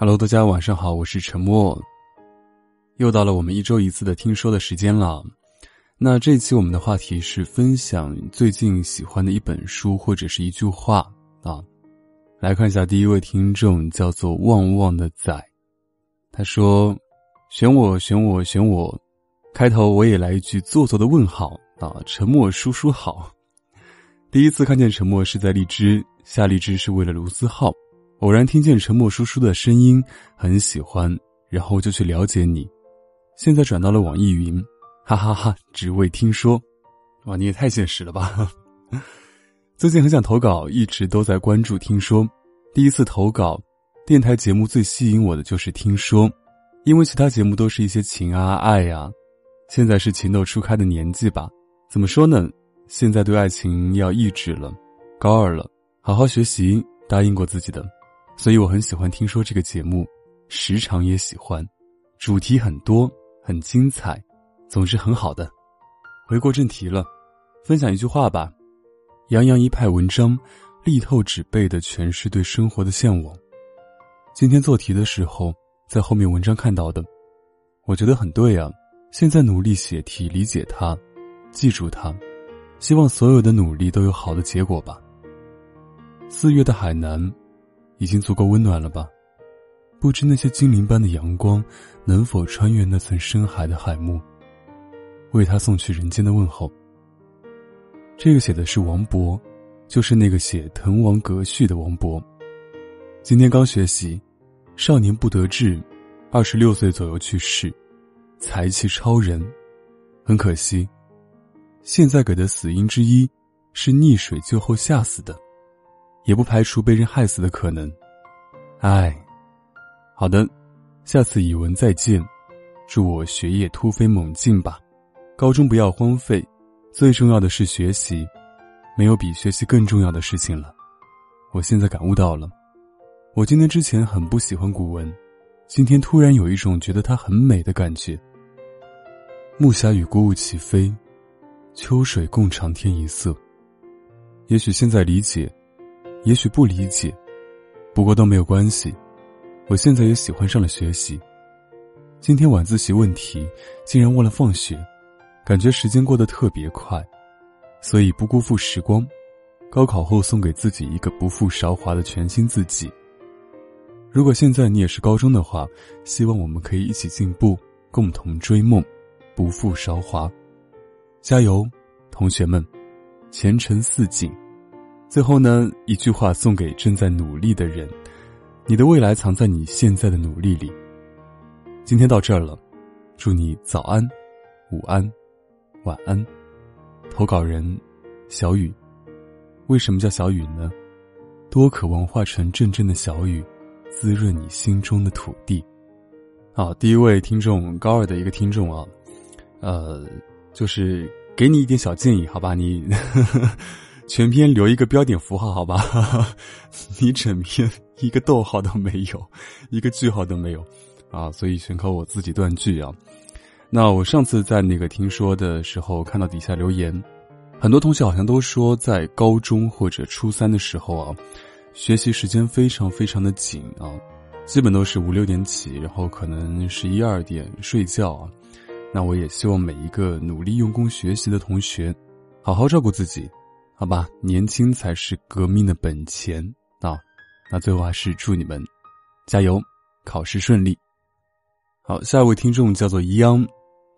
Hello，大家晚上好，我是沉默。又到了我们一周一次的听说的时间了。那这期我们的话题是分享最近喜欢的一本书或者是一句话啊。来看一下第一位听众叫做旺旺的仔，他说：“选我，选我，选我。”开头我也来一句做作的问号啊，沉默叔叔好。第一次看见沉默是在荔枝。下荔枝是为了卢思浩，偶然听见沉默叔叔的声音，很喜欢，然后就去了解你。现在转到了网易云，哈哈哈，只为听说。哇，你也太现实了吧！最近很想投稿，一直都在关注听说。第一次投稿，电台节目最吸引我的就是听说，因为其他节目都是一些情啊爱呀，现在是情窦初开的年纪吧？怎么说呢？现在对爱情要抑制了，高二了。好好学习，答应过自己的，所以我很喜欢听说这个节目，时常也喜欢，主题很多，很精彩，总是很好的。回过正题了，分享一句话吧：洋洋一派文章，力透纸背的全是对生活的向往。今天做题的时候，在后面文章看到的，我觉得很对啊。现在努力写题，理解它，记住它，希望所有的努力都有好的结果吧。四月的海南，已经足够温暖了吧？不知那些精灵般的阳光，能否穿越那层深海的海幕，为他送去人间的问候。这个写的是王勃，就是那个写《滕王阁序》的王勃。今天刚学习，少年不得志，二十六岁左右去世，才气超人，很可惜。现在给的死因之一，是溺水救后吓死的。也不排除被人害死的可能，唉，好的，下次语文再见，祝我学业突飞猛进吧，高中不要荒废，最重要的是学习，没有比学习更重要的事情了。我现在感悟到了，我今天之前很不喜欢古文，今天突然有一种觉得它很美的感觉。木霞与孤鹜齐飞，秋水共长天一色。也许现在理解。也许不理解，不过都没有关系。我现在也喜欢上了学习。今天晚自习问题竟然忘了放学，感觉时间过得特别快，所以不辜负时光。高考后送给自己一个不负韶华的全新自己。如果现在你也是高中的话，希望我们可以一起进步，共同追梦，不负韶华。加油，同学们！前程似锦。最后呢，一句话送给正在努力的人：你的未来藏在你现在的努力里。今天到这儿了，祝你早安、午安、晚安。投稿人：小雨。为什么叫小雨呢？多渴望化成阵阵的小雨，滋润你心中的土地。好，第一位听众高二的一个听众啊，呃，就是给你一点小建议，好吧？你。全篇留一个标点符号，好吧？你整篇一个逗号都没有，一个句号都没有，啊！所以全靠我自己断句啊。那我上次在那个听说的时候，看到底下留言，很多同学好像都说，在高中或者初三的时候啊，学习时间非常非常的紧啊，基本都是五六点起，然后可能十一二点睡觉啊。那我也希望每一个努力用功学习的同学，好好照顾自己。好吧，年轻才是革命的本钱啊！那最后还是祝你们加油，考试顺利。好，下一位听众叫做央，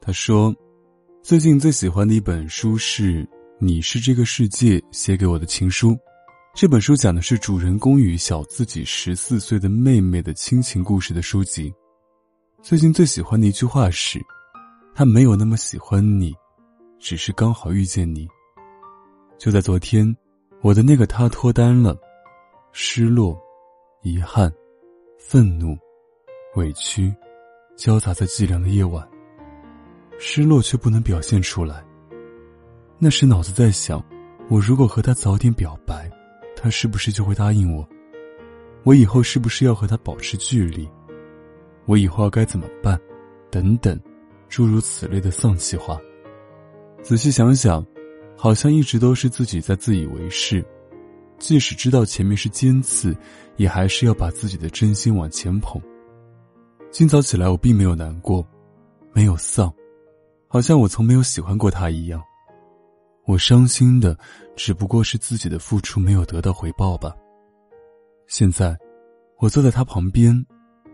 他说，最近最喜欢的一本书是《你是这个世界写给我的情书》。这本书讲的是主人公与小自己十四岁的妹妹的亲情故事的书籍。最近最喜欢的一句话是：“他没有那么喜欢你，只是刚好遇见你。”就在昨天，我的那个他脱单了，失落、遗憾、愤怒、委屈，交杂在寂凉的夜晚。失落却不能表现出来。那时脑子在想，我如果和他早点表白，他是不是就会答应我？我以后是不是要和他保持距离？我以后要该怎么办？等等，诸如此类的丧气话。仔细想想。好像一直都是自己在自以为是，即使知道前面是尖刺，也还是要把自己的真心往前捧，今早起来，我并没有难过，没有丧，好像我从没有喜欢过他一样。我伤心的只不过是自己的付出没有得到回报吧。现在，我坐在他旁边，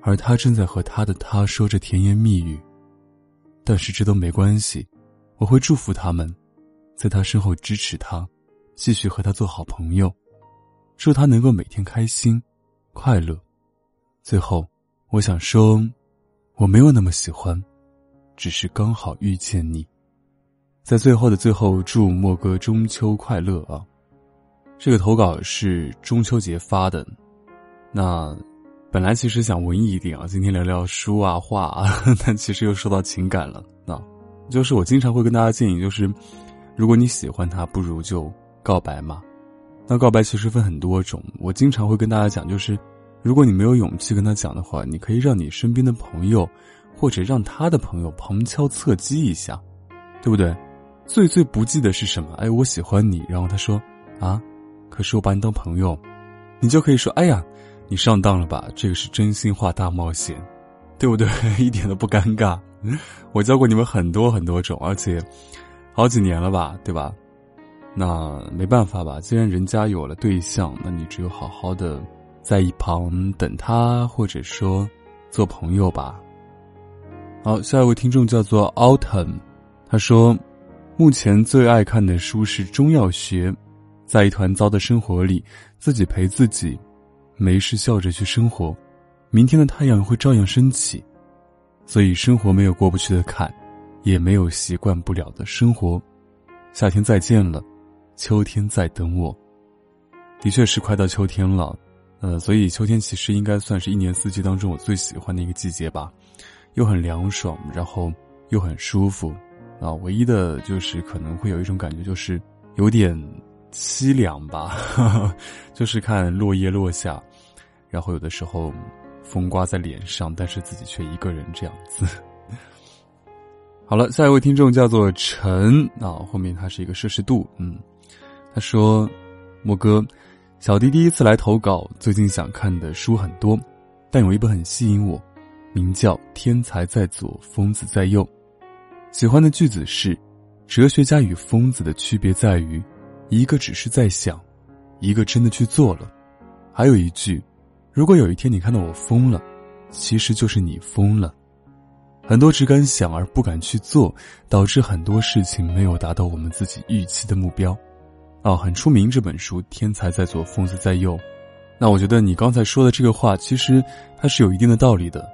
而他正在和他的他说着甜言蜜语。但是这都没关系，我会祝福他们，在他身后支持他，继续和他做好朋友，祝他能够每天开心、快乐。最后，我想说，我没有那么喜欢，只是刚好遇见你。在最后的最后，祝莫哥中秋快乐啊！这个投稿是中秋节发的，那本来其实想文艺一点啊，今天聊聊书啊画啊，但其实又说到情感了。那，就是我经常会跟大家建议，就是如果你喜欢他，不如就告白嘛。那告白其实分很多种，我经常会跟大家讲，就是如果你没有勇气跟他讲的话，你可以让你身边的朋友，或者让他的朋友旁敲侧击一下，对不对？最最不济的是什么？哎，我喜欢你，然后他说，啊，可是我把你当朋友，你就可以说，哎呀，你上当了吧？这个是真心话大冒险，对不对？一点都不尴尬。我教过你们很多很多种，而且好几年了吧，对吧？那没办法吧，既然人家有了对象，那你只有好好的在一旁等他，或者说做朋友吧。好，下一位听众叫做 Autumn，他说。目前最爱看的书是中药学，在一团糟的生活里，自己陪自己，没事笑着去生活，明天的太阳会照样升起，所以生活没有过不去的坎，也没有习惯不了的生活。夏天再见了，秋天在等我。的确是快到秋天了，呃，所以秋天其实应该算是一年四季当中我最喜欢的一个季节吧，又很凉爽，然后又很舒服。啊，唯一的就是可能会有一种感觉，就是有点凄凉吧，就是看落叶落下，然后有的时候风刮在脸上，但是自己却一个人这样子。好了，下一位听众叫做陈啊，后面他是一个摄氏度，嗯，他说：“莫哥，小弟第一次来投稿，最近想看的书很多，但有一本很吸引我，名叫《天才在左，疯子在右》。”喜欢的句子是：哲学家与疯子的区别在于，一个只是在想，一个真的去做了。还有一句：如果有一天你看到我疯了，其实就是你疯了。很多只敢想而不敢去做，导致很多事情没有达到我们自己预期的目标。哦，很出名这本书《天才在左，疯子在右》。那我觉得你刚才说的这个话，其实它是有一定的道理的，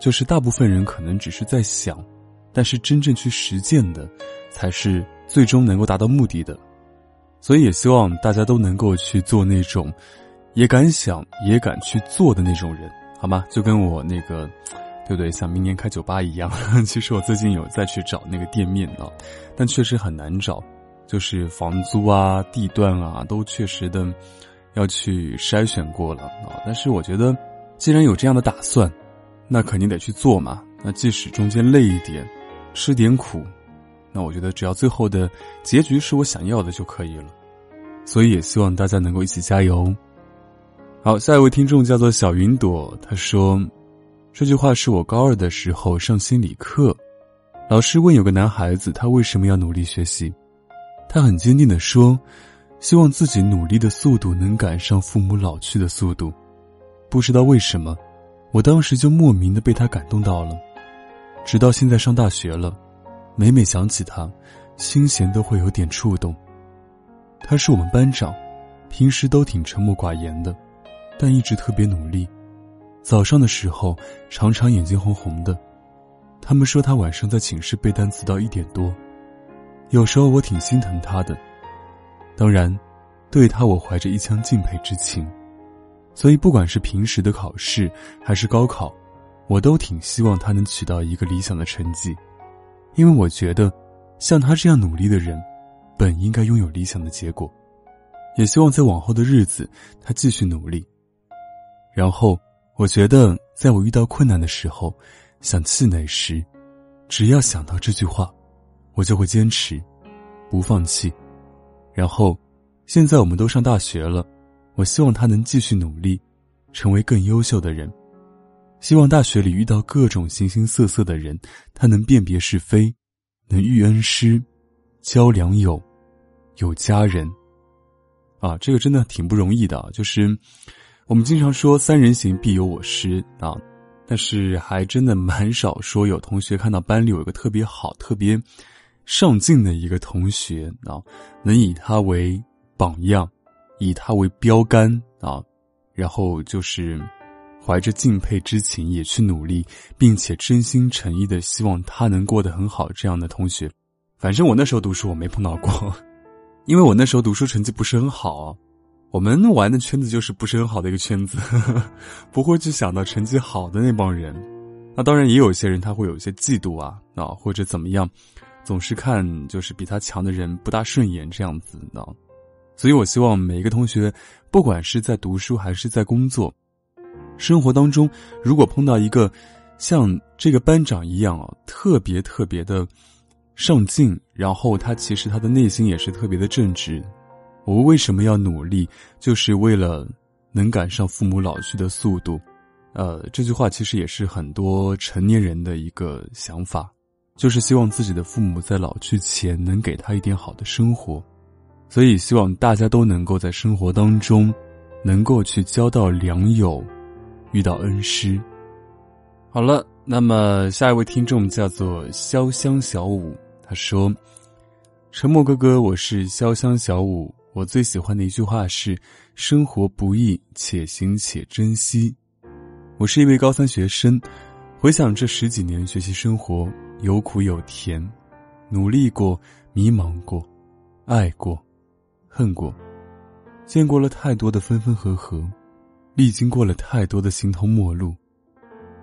就是大部分人可能只是在想。但是真正去实践的，才是最终能够达到目的的，所以也希望大家都能够去做那种，也敢想也敢去做的那种人，好吗？就跟我那个，对不对？像明年开酒吧一样。其实我最近有再去找那个店面啊，但确实很难找，就是房租啊、地段啊，都确实的要去筛选过了啊。但是我觉得，既然有这样的打算，那肯定得去做嘛。那即使中间累一点。吃点苦，那我觉得只要最后的结局是我想要的就可以了，所以也希望大家能够一起加油。好，下一位听众叫做小云朵，他说：“这句话是我高二的时候上心理课，老师问有个男孩子他为什么要努力学习，他很坚定的说，希望自己努力的速度能赶上父母老去的速度。不知道为什么，我当时就莫名的被他感动到了。”直到现在上大学了，每每想起他，心弦都会有点触动。他是我们班长，平时都挺沉默寡言的，但一直特别努力。早上的时候常常眼睛红红的。他们说他晚上在寝室背单词到一点多。有时候我挺心疼他的，当然，对他我怀着一腔敬佩之情。所以不管是平时的考试还是高考。我都挺希望他能取到一个理想的成绩，因为我觉得，像他这样努力的人，本应该拥有理想的结果。也希望在往后的日子，他继续努力。然后，我觉得，在我遇到困难的时候，想气馁时，只要想到这句话，我就会坚持，不放弃。然后，现在我们都上大学了，我希望他能继续努力，成为更优秀的人。希望大学里遇到各种形形色色的人，他能辨别是非，能遇恩师，交良友，有家人。啊，这个真的挺不容易的。就是我们经常说“三人行，必有我师”啊，但是还真的蛮少说有同学看到班里有一个特别好、特别上进的一个同学啊，能以他为榜样，以他为标杆啊，然后就是。怀着敬佩之情也去努力，并且真心诚意的希望他能过得很好。这样的同学，反正我那时候读书我没碰到过，因为我那时候读书成绩不是很好，我们玩的圈子就是不是很好的一个圈子，不会去想到成绩好的那帮人。那当然也有一些人他会有一些嫉妒啊啊或者怎么样，总是看就是比他强的人不大顺眼这样子的。所以我希望每一个同学，不管是在读书还是在工作。生活当中，如果碰到一个像这个班长一样啊，特别特别的上进，然后他其实他的内心也是特别的正直。我为什么要努力？就是为了能赶上父母老去的速度。呃，这句话其实也是很多成年人的一个想法，就是希望自己的父母在老去前能给他一点好的生活。所以，希望大家都能够在生活当中，能够去交到良友。遇到恩师，好了，那么下一位听众叫做潇湘小五，他说：“沉默哥哥，我是潇湘小五，我最喜欢的一句话是‘生活不易，且行且珍惜’。我是一位高三学生，回想这十几年学习生活，有苦有甜，努力过，迷茫过，爱过，恨过，见过了太多的分分合合。”历经过了太多的形同陌路，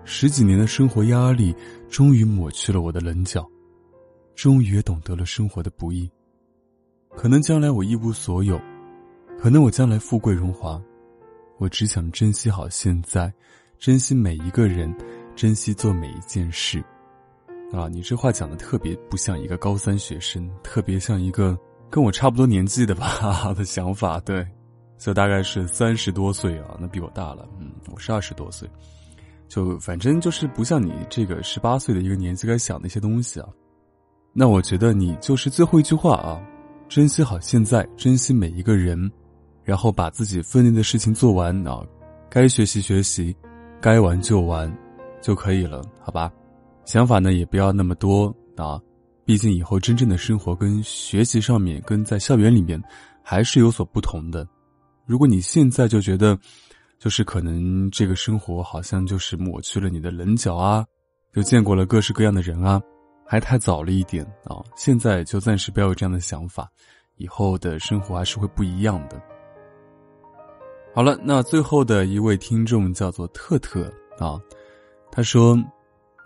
十几年的生活压力终于抹去了我的棱角，终于也懂得了生活的不易。可能将来我一无所有，可能我将来富贵荣华，我只想珍惜好现在，珍惜每一个人，珍惜做每一件事。啊，你这话讲的特别不像一个高三学生，特别像一个跟我差不多年纪的吧 的想法，对。所以大概是三十多岁啊，那比我大了。嗯，我是二十多岁，就反正就是不像你这个十八岁的一个年纪该想的一些东西啊。那我觉得你就是最后一句话啊，珍惜好现在，珍惜每一个人，然后把自己分内的事情做完啊，该学习学习，该玩就玩，就可以了，好吧？想法呢也不要那么多啊，毕竟以后真正的生活跟学习上面跟在校园里面还是有所不同的。如果你现在就觉得，就是可能这个生活好像就是抹去了你的棱角啊，就见过了各式各样的人啊，还太早了一点啊。现在就暂时不要有这样的想法，以后的生活还是会不一样的。好了，那最后的一位听众叫做特特啊，他说：“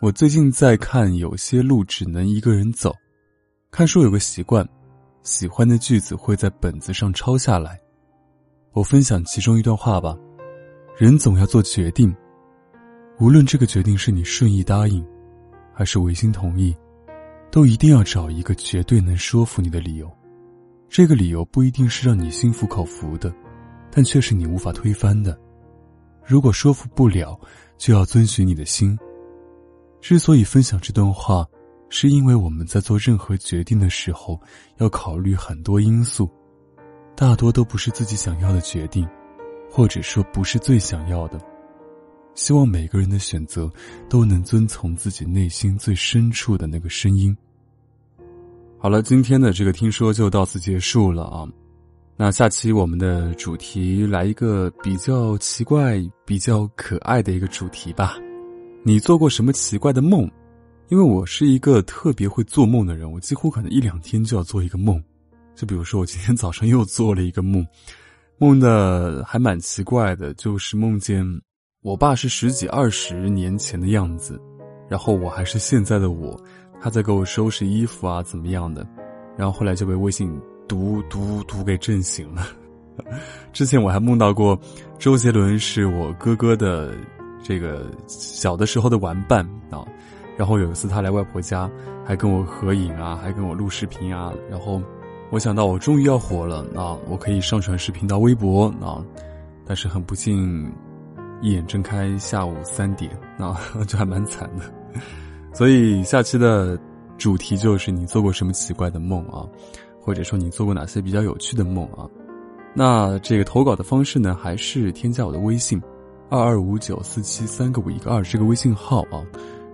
我最近在看有些路只能一个人走，看书有个习惯，喜欢的句子会在本子上抄下来。”我分享其中一段话吧，人总要做决定，无论这个决定是你顺意答应，还是违心同意，都一定要找一个绝对能说服你的理由。这个理由不一定是让你心服口服的，但却是你无法推翻的。如果说服不了，就要遵循你的心。之所以分享这段话，是因为我们在做任何决定的时候，要考虑很多因素。大多都不是自己想要的决定，或者说不是最想要的。希望每个人的选择都能遵从自己内心最深处的那个声音。好了，今天的这个听说就到此结束了啊。那下期我们的主题来一个比较奇怪、比较可爱的一个主题吧。你做过什么奇怪的梦？因为我是一个特别会做梦的人，我几乎可能一两天就要做一个梦。就比如说，我今天早上又做了一个梦，梦的还蛮奇怪的，就是梦见我爸是十几二十年前的样子，然后我还是现在的我，他在给我收拾衣服啊，怎么样的，然后后来就被微信读读读给震醒了。之前我还梦到过周杰伦是我哥哥的这个小的时候的玩伴啊，然后有一次他来外婆家，还跟我合影啊，还跟我录视频啊，然后。我想到我终于要火了啊！我可以上传视频到微博啊，但是很不幸，一眼睁开下午三点，那就还蛮惨的。所以下期的主题就是你做过什么奇怪的梦啊，或者说你做过哪些比较有趣的梦啊？那这个投稿的方式呢，还是添加我的微信，二二五九四七三个五一个二这个微信号啊。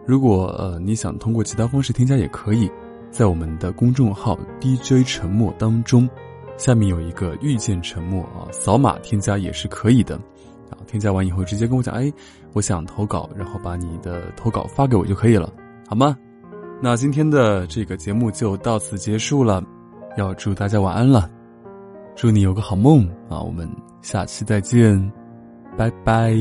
如果呃你想通过其他方式添加也可以，在我们的公众号 DJ 沉默当中，下面有一个遇见沉默啊，扫码添加也是可以的。啊，添加完以后直接跟我讲，哎，我想投稿，然后把你的投稿发给我就可以了，好吗？那今天的这个节目就到此结束了，要祝大家晚安了。祝你有个好梦啊！我们下期再见，拜拜。